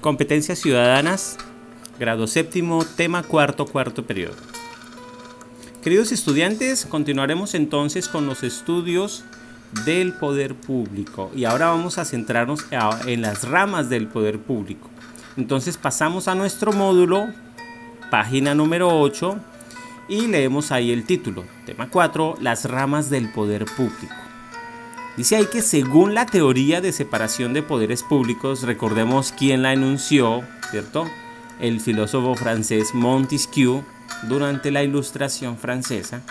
Competencias ciudadanas, grado séptimo, tema cuarto, cuarto periodo. Queridos estudiantes, continuaremos entonces con los estudios del poder público y ahora vamos a centrarnos en las ramas del poder público. Entonces pasamos a nuestro módulo, página número 8, y leemos ahí el título, tema 4, las ramas del poder público. Dice ahí que según la teoría de separación de poderes públicos, recordemos quién la enunció, ¿cierto? El filósofo francés Montesquieu durante la Ilustración francesa.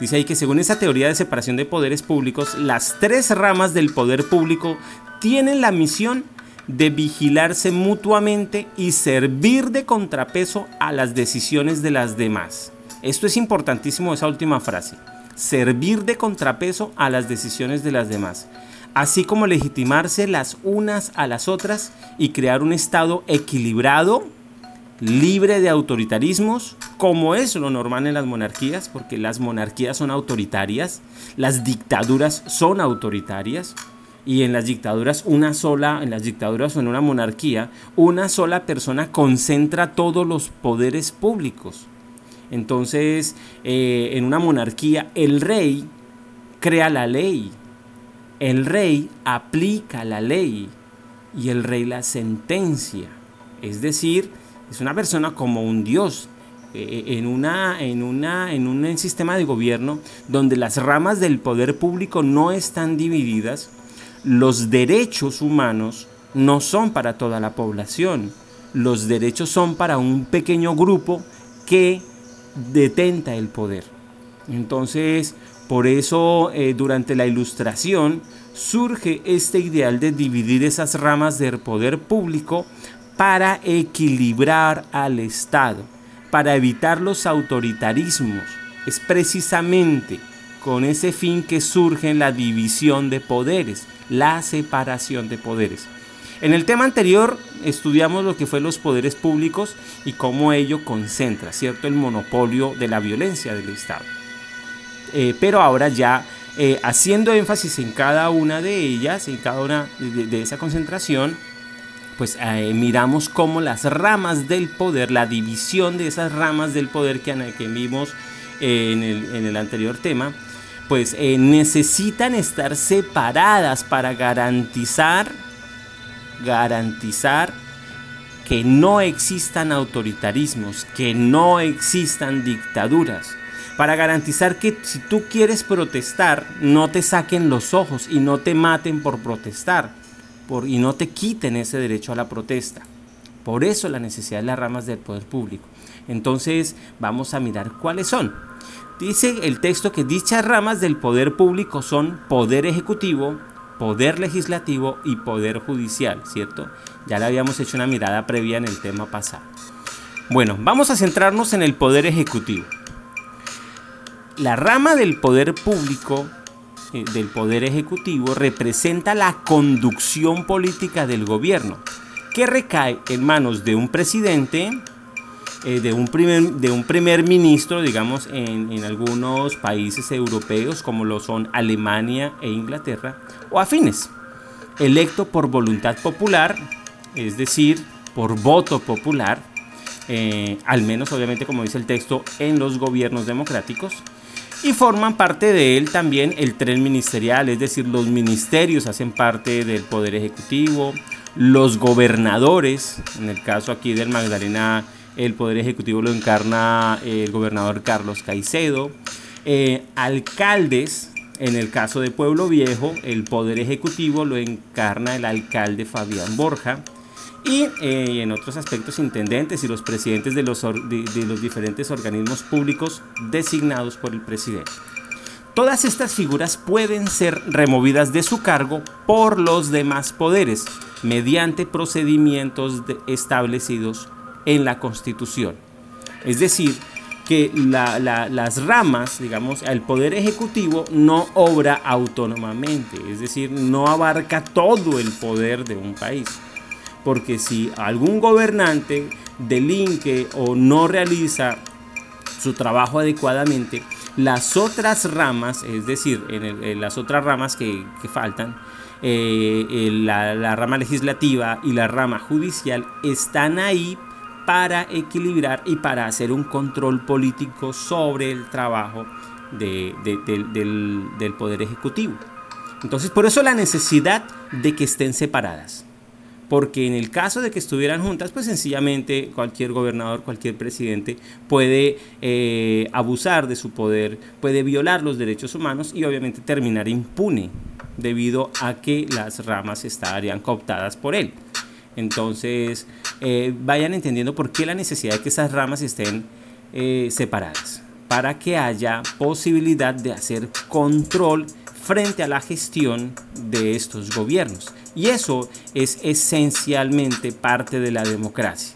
Dice ahí que según esa teoría de separación de poderes públicos, las tres ramas del poder público tienen la misión de vigilarse mutuamente y servir de contrapeso a las decisiones de las demás. Esto es importantísimo, esa última frase. Servir de contrapeso a las decisiones de las demás, así como legitimarse las unas a las otras y crear un Estado equilibrado, libre de autoritarismos, como es lo normal en las monarquías, porque las monarquías son autoritarias, las dictaduras son autoritarias, y en las dictaduras una sola, en las dictaduras o en una monarquía, una sola persona concentra todos los poderes públicos. Entonces, eh, en una monarquía, el rey crea la ley, el rey aplica la ley y el rey la sentencia. Es decir, es una persona como un dios. Eh, en, una, en, una, en un sistema de gobierno donde las ramas del poder público no están divididas, los derechos humanos no son para toda la población. Los derechos son para un pequeño grupo que detenta el poder. Entonces, por eso eh, durante la ilustración surge este ideal de dividir esas ramas del poder público para equilibrar al Estado, para evitar los autoritarismos. Es precisamente con ese fin que surge la división de poderes, la separación de poderes. En el tema anterior estudiamos lo que fue los poderes públicos y cómo ello concentra, ¿cierto?, el monopolio de la violencia del Estado. Eh, pero ahora ya eh, haciendo énfasis en cada una de ellas, en cada una de, esa concentración, pues eh, miramos cómo las ramas del poder, la división de esas ramas del poder que, vimos en el anterior tema, pues necesitan estar separadas para garantizar garantizar que no existan autoritarismos, que no existan dictaduras, para garantizar que si tú quieres protestar, no te saquen los ojos y no te maten por protestar, por, y no te quiten ese derecho a la protesta. Por eso la necesidad de las ramas del poder público. Entonces vamos a mirar cuáles son. Dice el texto que dichas ramas del poder público son poder ejecutivo, poder legislativo y poder judicial, ¿cierto? Ya le habíamos hecho una mirada previa en el tema pasado. Bueno, vamos a centrarnos en el poder ejecutivo. La rama del poder público, eh, del poder ejecutivo, representa la conducción política del gobierno, que recae en manos de un presidente, eh, de, un primer, de un primer ministro, digamos, en, en, algunos países europeos como lo son Alemania e Inglaterra, o afines, electo por voluntad popular, es decir, por voto popular, eh, al menos obviamente como dice el texto, en los gobiernos democráticos, y forman parte de él también el tren ministerial, es decir, los ministerios hacen parte del poder ejecutivo, los gobernadores, en el caso aquí del Magdalena el Poder Ejecutivo lo encarna el gobernador Carlos Caicedo. Eh, alcaldes, en el caso de Pueblo Viejo, el Poder Ejecutivo lo encarna el alcalde Fabián Borja. Y eh, en otros aspectos, intendentes y los presidentes de los, de los diferentes organismos públicos designados por el presidente. Todas estas figuras pueden ser removidas de su cargo por los demás poderes mediante procedimientos establecidos en la Constitución. Es decir, que las ramas, digamos, el poder ejecutivo no obra autónomamente, es decir, no abarca todo el poder de un país. Porque si algún gobernante delinque o no realiza su trabajo adecuadamente, las otras ramas, es decir, en, las otras ramas que, faltan, eh, la, rama legislativa y la rama judicial están ahí para equilibrar y para hacer un control político sobre el trabajo del, Poder Ejecutivo. Entonces, por eso la necesidad de que estén separadas porque en el caso de que estuvieran juntas, pues sencillamente cualquier gobernador, cualquier presidente puede eh, abusar de su poder, puede violar los derechos humanos y obviamente terminar impune debido a que las ramas estarían cooptadas por él. Entonces, eh, vayan entendiendo por qué la necesidad de que esas ramas estén eh, separadas, para que haya posibilidad de hacer control frente a la gestión de estos gobiernos. Y eso es esencialmente parte de la democracia.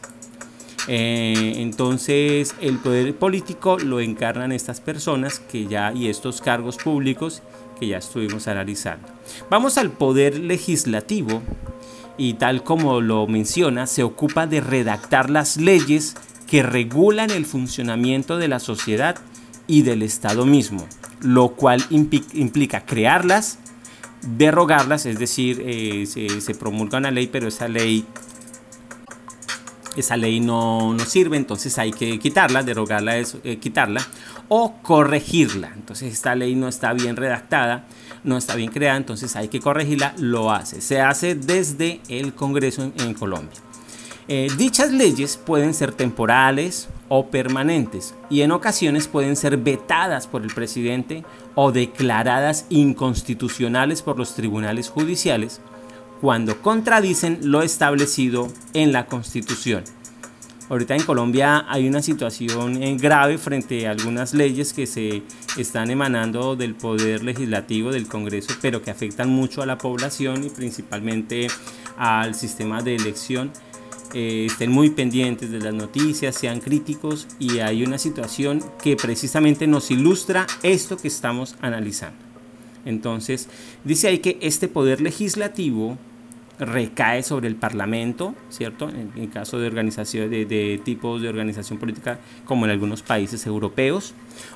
Eh, entonces el poder político lo encarnan estas personas que ya y estos cargos públicos que ya estuvimos analizando. Vamos al poder legislativo y tal como lo menciona, se ocupa de redactar las leyes que regulan el funcionamiento de la sociedad y del Estado mismo, lo cual implica crearlas, derogarlas, es decir, eh, se, promulga una ley, pero esa ley, esa ley no, no sirve, entonces hay que quitarla, derogarla es eh, quitarla, o corregirla. Entonces esta ley no está bien redactada, no está bien creada, entonces hay que corregirla, lo hace. Se hace desde el Congreso en Colombia. Eh, dichas leyes pueden ser temporales o permanentes y en ocasiones pueden ser vetadas por el presidente o declaradas inconstitucionales por los tribunales judiciales cuando contradicen lo establecido en la Constitución. Ahorita en Colombia hay una situación eh, grave frente a algunas leyes que se están emanando del poder legislativo del Congreso, pero que afectan mucho a la población y principalmente al sistema de elección eh, estén muy pendientes de las noticias, sean críticos y hay una situación que precisamente nos ilustra esto que estamos analizando. Entonces, dice ahí que este poder legislativo recae sobre el Parlamento, ¿cierto? En, caso de organización de, tipos de organización política como en algunos países europeos,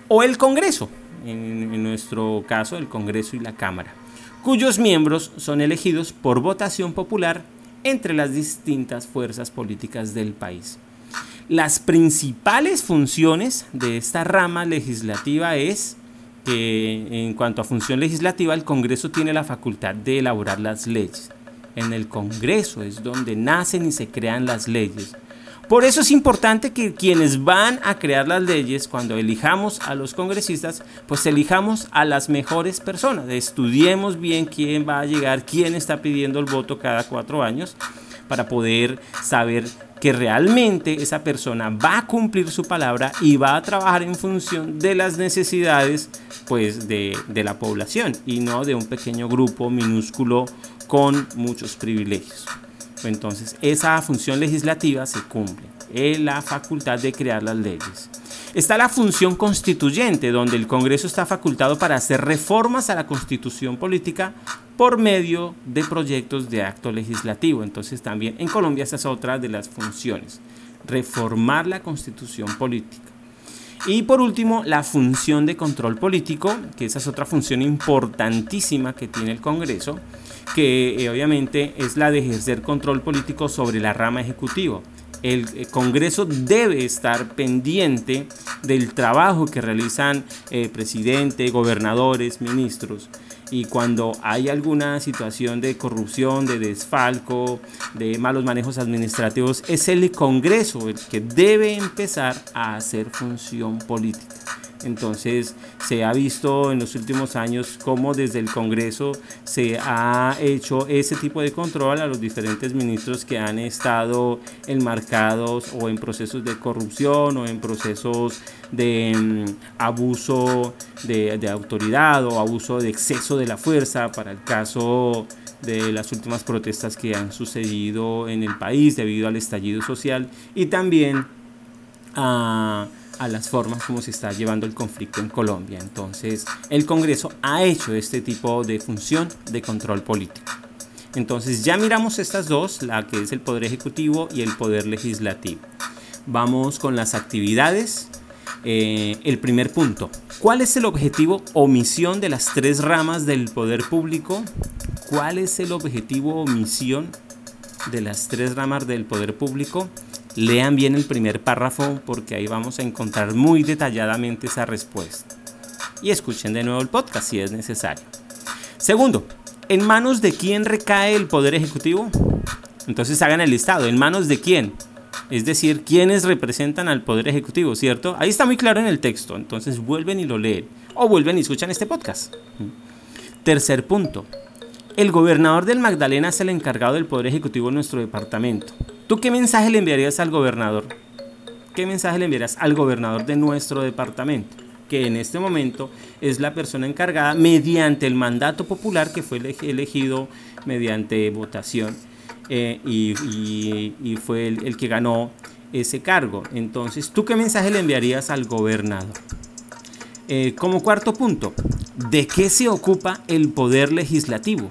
o el Congreso, en nuestro caso el Congreso y la Cámara, cuyos miembros son elegidos por votación popular entre las distintas fuerzas políticas del país. Las principales funciones de esta rama legislativa es que en cuanto a función legislativa el Congreso tiene la facultad de elaborar las leyes. En el Congreso es donde nacen y se crean las leyes. Por eso es importante que quienes van a crear las leyes, cuando elijamos a los congresistas, pues elijamos a las mejores personas. Estudiemos bien quién va a llegar, quién está pidiendo el voto cada cuatro años, para poder saber que realmente esa persona va a cumplir su palabra y va a trabajar en función de las necesidades pues de, de la población y no de un pequeño grupo minúsculo con muchos privilegios. Entonces, esa función legislativa se cumple, en la facultad de crear las leyes. Está la función constituyente, donde el Congreso está facultado para hacer reformas a la constitución política por medio de proyectos de acto legislativo. Entonces también en Colombia esa es otra de las funciones, reformar la constitución política. Y por último, la función de control político, que esa es otra función importantísima que tiene el Congreso, que eh, obviamente es la de ejercer control político sobre la rama ejecutiva. El, eh, Congreso debe estar pendiente del trabajo que realizan eh, presidente, gobernadores, ministros. Y cuando hay alguna situación de corrupción, de desfalco, de malos manejos administrativos, es el Congreso el que debe empezar a hacer función política. Entonces se ha visto en los últimos años cómo desde el Congreso se ha hecho ese tipo de control a los diferentes ministros que han estado enmarcados o en procesos de corrupción o en procesos de mm, abuso de, de autoridad o abuso de exceso de la fuerza para el caso de las últimas protestas que han sucedido en el país debido al estallido social y también a a las formas como se está llevando el conflicto en Colombia. Entonces, el Congreso ha hecho este tipo de función de control político. Entonces, ya miramos estas dos, la que es el Poder Ejecutivo y el Poder Legislativo. Vamos con las actividades. Eh, el primer punto, ¿cuál es el objetivo o misión de las tres ramas del poder público? cuál es el objetivo o misión de las tres ramas del poder público, lean bien el primer párrafo porque ahí vamos a encontrar muy detalladamente esa respuesta. Y escuchen de nuevo el podcast si es necesario. Segundo, ¿en manos de quién recae el poder ejecutivo? Entonces hagan el listado, ¿en manos de quién? Es decir, quiénes representan al poder ejecutivo, ¿cierto? Ahí está muy claro en el texto, entonces vuelven y lo leen o vuelven y escuchan este podcast. Tercer punto, el gobernador del Magdalena es el encargado del Poder Ejecutivo en nuestro departamento. ¿Tú qué mensaje le enviarías al gobernador? ¿Qué mensaje le enviarías al gobernador de nuestro departamento? Que en este momento es la persona encargada mediante el mandato popular que fue elegido mediante votación eh, y, fue el, que ganó ese cargo. Entonces, ¿tú qué mensaje le enviarías al gobernador? Eh, como cuarto punto, ¿de qué se ocupa el poder legislativo?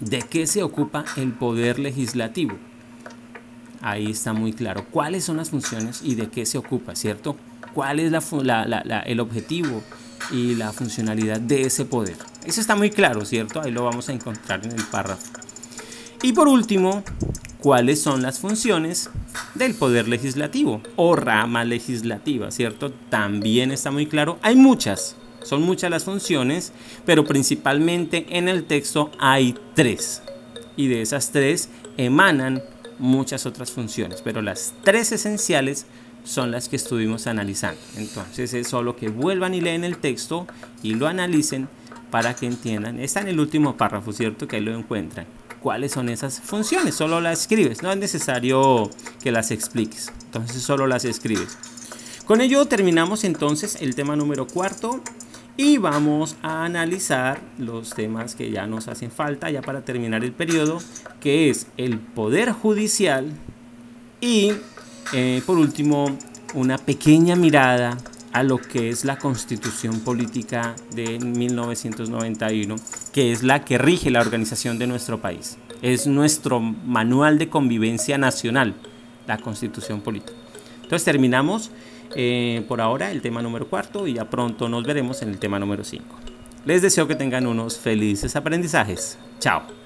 ¿De qué se ocupa el poder legislativo? Ahí está muy claro. ¿Cuáles son las funciones y de qué se ocupa, cierto? ¿Cuál es el objetivo y la funcionalidad de ese poder? Eso está muy claro, ¿cierto? Ahí lo vamos a encontrar en el párrafo. Y por último, ¿cuáles son las funciones del poder legislativo o rama legislativa, ¿cierto? También está muy claro. Hay muchas, son muchas las funciones, pero principalmente en el texto hay tres. Y de esas tres emanan muchas otras funciones, pero las tres esenciales son las que estuvimos analizando. Entonces es solo que vuelvan y leen el texto y lo analicen para que entiendan. Está en el último párrafo, ¿cierto? Que ahí lo encuentran. ¿Cuáles son esas funciones? Solo las escribes, no es necesario que las expliques. Entonces solo las escribes. Con ello terminamos entonces el tema número cuarto y vamos a analizar los temas que ya nos hacen falta ya para terminar el periodo, que es el poder judicial y eh, por último una pequeña mirada a lo que es la constitución política de 1991, que es la que rige la organización de nuestro país. Es nuestro manual de convivencia nacional, la constitución política. Entonces terminamos eh, por ahora el tema número cuarto y ya pronto nos veremos en el tema número 5. Les deseo que tengan unos felices aprendizajes. Chao.